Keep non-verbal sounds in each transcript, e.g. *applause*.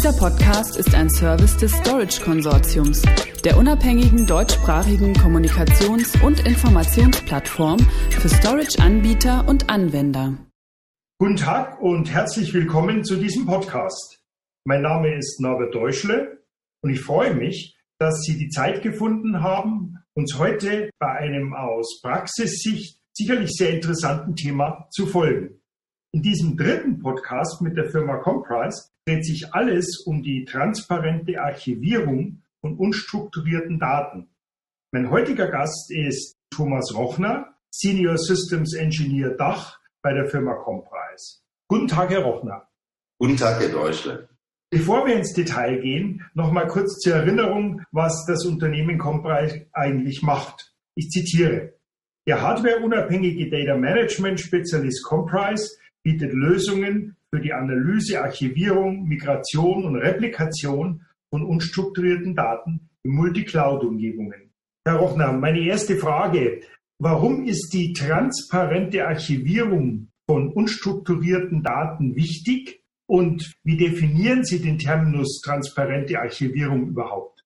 Dieser Podcast ist ein Service des Storage Konsortiums, der unabhängigen deutschsprachigen Kommunikations- und Informationsplattform für Storage-Anbieter und Anwender. Guten Tag und herzlich willkommen zu diesem Podcast. Mein Name ist Norbert Deutschle und ich freue mich, dass Sie die Zeit gefunden haben, uns heute bei einem aus Praxissicht sicherlich sehr interessanten Thema zu folgen. In diesem dritten Podcast mit der Firma Comprise dreht sich alles um die transparente Archivierung von unstrukturierten Daten. Mein heutiger Gast ist Thomas Rochner, Senior Systems Engineer Dach bei der Firma Comprise. Guten Tag, Herr Rochner. Guten Tag, Herr Deutschle. Bevor wir ins Detail gehen, noch mal kurz zur Erinnerung, was das Unternehmen Comprise eigentlich macht. Ich zitiere. Der hardwareunabhängige Data Management Spezialist Comprise bietet Lösungen für die Analyse, Archivierung, Migration und Replikation von unstrukturierten Daten in Multicloud-Umgebungen. Herr Rochner, meine erste Frage. Warum ist die transparente Archivierung von unstrukturierten Daten wichtig? Und wie definieren Sie den Terminus transparente Archivierung überhaupt?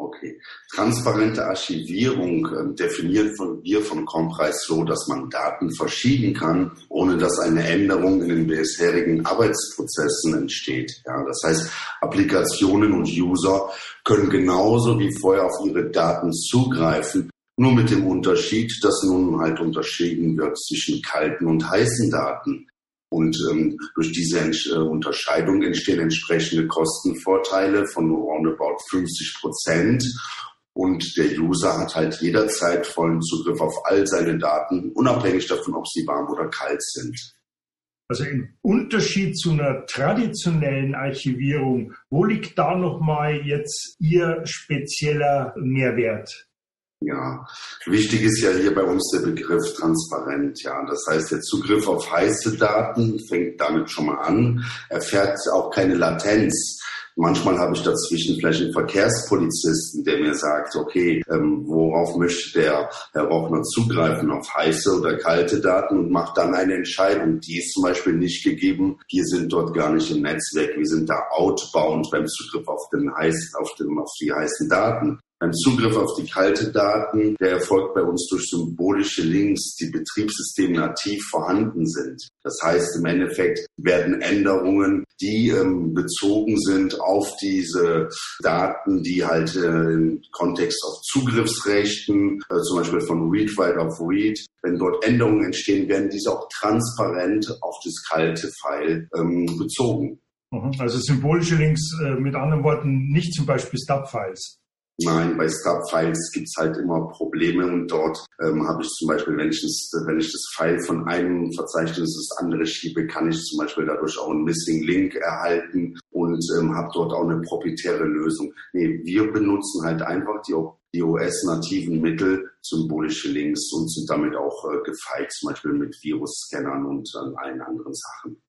Okay. Transparente Archivierung äh, definieren wir von Comprise so, dass man Daten verschieben kann, ohne dass eine Änderung in den bisherigen Arbeitsprozessen entsteht. Ja, das heißt, Applikationen und User können genauso wie vorher auf ihre Daten zugreifen, nur mit dem Unterschied, dass nun halt unterschieden wird zwischen kalten und heißen Daten. Und ähm, durch diese äh, Unterscheidung entstehen entsprechende Kostenvorteile von roundabout 50 Prozent. Und der User hat halt jederzeit vollen Zugriff auf all seine Daten, unabhängig davon, ob sie warm oder kalt sind. Also im Unterschied zu einer traditionellen Archivierung, wo liegt da nochmal jetzt Ihr spezieller Mehrwert? Ja, wichtig ist ja hier bei uns der Begriff transparent. Ja, das heißt, der Zugriff auf heiße Daten fängt damit schon mal an, erfährt auch keine Latenz. Manchmal habe ich dazwischen vielleicht einen Verkehrspolizisten, der mir sagt, okay, ähm, worauf möchte der Herr Rochner zugreifen, auf heiße oder kalte Daten und macht dann eine Entscheidung. Die ist zum Beispiel nicht gegeben. Wir sind dort gar nicht im Netzwerk. Wir sind da outbound beim Zugriff auf, den heiß, auf, den, auf die heißen Daten. Ein Zugriff auf die kalte Daten, der erfolgt bei uns durch symbolische Links, die betriebssystemnativ vorhanden sind. Das heißt, im Endeffekt werden Änderungen, die ähm, bezogen sind auf diese Daten, die halt äh, im Kontext auf Zugriffsrechten, äh, zum Beispiel von Read, Write auf Read, wenn dort Änderungen entstehen, werden diese auch transparent auf das kalte File ähm, bezogen. Mhm. Also symbolische Links, äh, mit anderen Worten, nicht zum Beispiel Stub-Files. Nein, bei Stub-Files gibt's halt immer Probleme und dort ähm, habe ich zum Beispiel, wenn ich, das, wenn ich das File von einem Verzeichnis ins andere schiebe, kann ich zum Beispiel dadurch auch einen Missing Link erhalten und ähm, habe dort auch eine proprietäre Lösung. Nee, wir benutzen halt einfach die, die OS-nativen Mittel, symbolische Links und sind damit auch äh, gefeit, zum Beispiel mit Virus-Scannern und äh, allen anderen Sachen.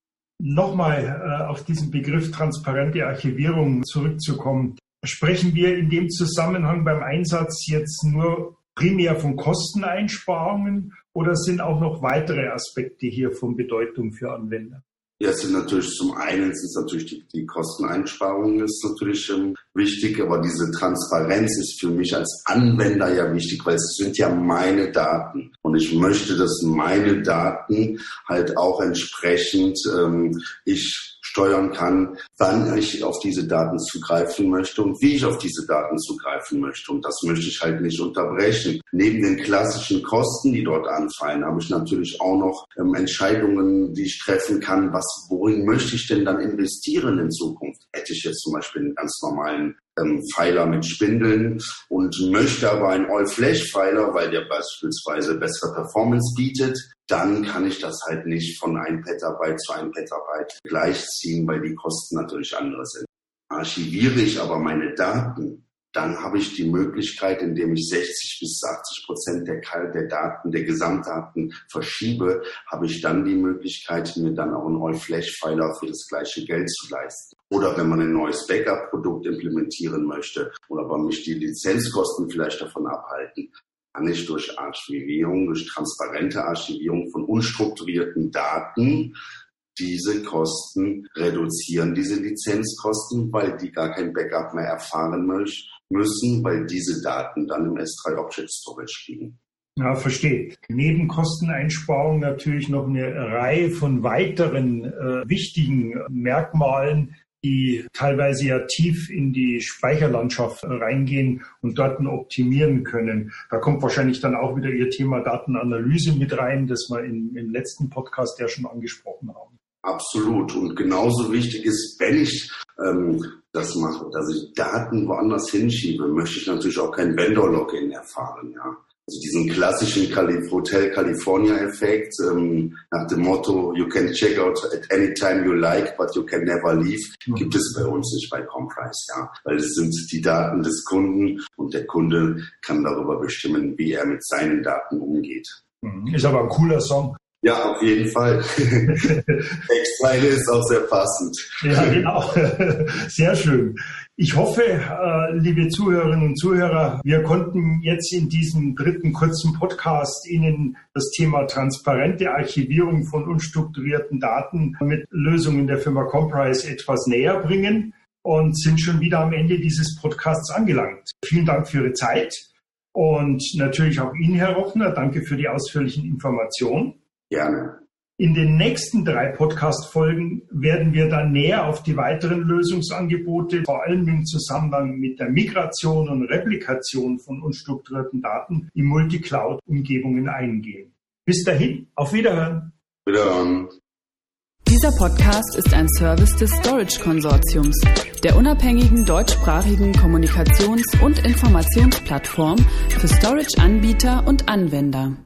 Nochmal äh, auf diesen Begriff transparente Archivierung zurückzukommen. Sprechen wir in dem Zusammenhang beim Einsatz jetzt nur primär von Kosteneinsparungen oder sind auch noch weitere Aspekte hier von Bedeutung für Anwender? Ja, es sind natürlich zum einen ist natürlich die, die Kosteneinsparung ist natürlich ähm, wichtig, aber diese Transparenz ist für mich als Anwender ja wichtig, weil es sind ja meine Daten und ich möchte, dass meine Daten halt auch entsprechend ähm, ich steuern kann, wann ich auf diese Daten zugreifen möchte und wie ich auf diese Daten zugreifen möchte. Und das möchte ich halt nicht unterbrechen. Neben den klassischen Kosten, die dort anfallen, habe ich natürlich auch noch ähm, Entscheidungen, die ich treffen kann. Was, worin möchte ich denn dann investieren in Zukunft? Hätte ich jetzt zum Beispiel einen ganz normalen ähm, Pfeiler mit Spindeln und möchte aber einen All-Flash-Pfeiler, weil der beispielsweise bessere Performance bietet, dann kann ich das halt nicht von 1 Petabyte zu 1 Petabyte gleichziehen, weil die Kosten natürlich andere sind. Archiviere ich aber meine Daten, dann habe ich die Möglichkeit, indem ich 60 bis 80 Prozent der, der Daten, der Gesamtdaten verschiebe, habe ich dann die Möglichkeit, mir dann auch einen All-Flash-Filer für das gleiche Geld zu leisten. Oder wenn man ein neues Backup-Produkt implementieren möchte oder aber mich die Lizenzkosten vielleicht davon abhalten, kann ich durch Archivierung, durch transparente Archivierung von unstrukturierten Daten diese Kosten reduzieren, diese Lizenzkosten, weil die gar kein Backup mehr erfahren müssen, weil diese Daten dann im S3 Object Storage liegen. Ja, verstehe. Neben Kosteneinsparung natürlich noch eine Reihe von weiteren äh, wichtigen Merkmalen, die teilweise ja tief in die Speicherlandschaft reingehen und Daten optimieren können. Da kommt wahrscheinlich dann auch wieder Ihr Thema Datenanalyse mit rein, das wir im, im letzten Podcast ja schon angesprochen haben. Absolut. Und genauso wichtig ist, wenn ich ähm, das mache, dass ich Daten woanders hinschiebe, möchte ich natürlich auch kein Vendor-Login erfahren. Ja. Also diesen klassischen Calif Hotel California-Effekt ähm, nach dem Motto, you can check out at any time you like, but you can never leave, mhm. gibt es bei uns nicht bei Comprise. Ja. Weil es sind die Daten des Kunden und der Kunde kann darüber bestimmen, wie er mit seinen Daten umgeht. Mhm. Ist aber ein cooler Song. Ja, auf jeden Fall. *laughs* Textzeile ist auch sehr passend. Ja, genau. Sehr schön. Ich hoffe, äh, liebe Zuhörerinnen und Zuhörer, wir konnten jetzt in diesem dritten kurzen Podcast Ihnen das Thema transparente Archivierung von unstrukturierten Daten mit Lösungen der Firma Comprise etwas näher bringen und sind schon wieder am Ende dieses Podcasts angelangt. Vielen Dank für Ihre Zeit und natürlich auch Ihnen, Herr Rochner. Danke für die ausführlichen Informationen. Gerne. In den nächsten drei Podcast-Folgen werden wir dann näher auf die weiteren Lösungsangebote, vor allem im Zusammenhang mit der Migration und Replikation von unstrukturierten Daten in Multicloud-Umgebungen eingehen. Bis dahin, auf Wiederhören. Wiederhören. Dieser Podcast ist ein Service des Storage Konsortiums, der unabhängigen deutschsprachigen Kommunikations- und Informationsplattform für Storage-Anbieter und Anwender.